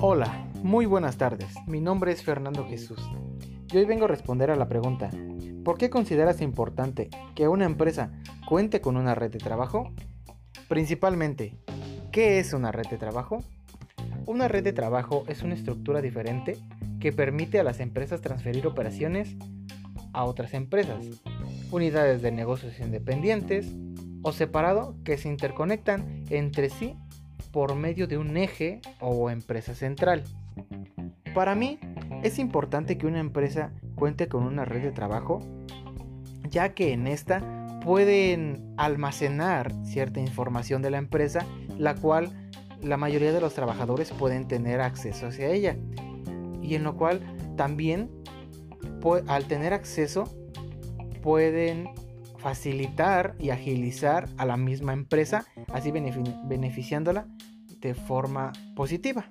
Hola, muy buenas tardes. Mi nombre es Fernando Jesús. Y hoy vengo a responder a la pregunta, ¿por qué consideras importante que una empresa cuente con una red de trabajo? Principalmente, ¿qué es una red de trabajo? Una red de trabajo es una estructura diferente que permite a las empresas transferir operaciones a otras empresas, unidades de negocios independientes o separado que se interconectan entre sí por medio de un eje o empresa central. Para mí es importante que una empresa cuente con una red de trabajo, ya que en esta pueden almacenar cierta información de la empresa, la cual la mayoría de los trabajadores pueden tener acceso hacia ella. Y en lo cual también al tener acceso pueden facilitar y agilizar a la misma empresa, así beneficiándola de forma positiva.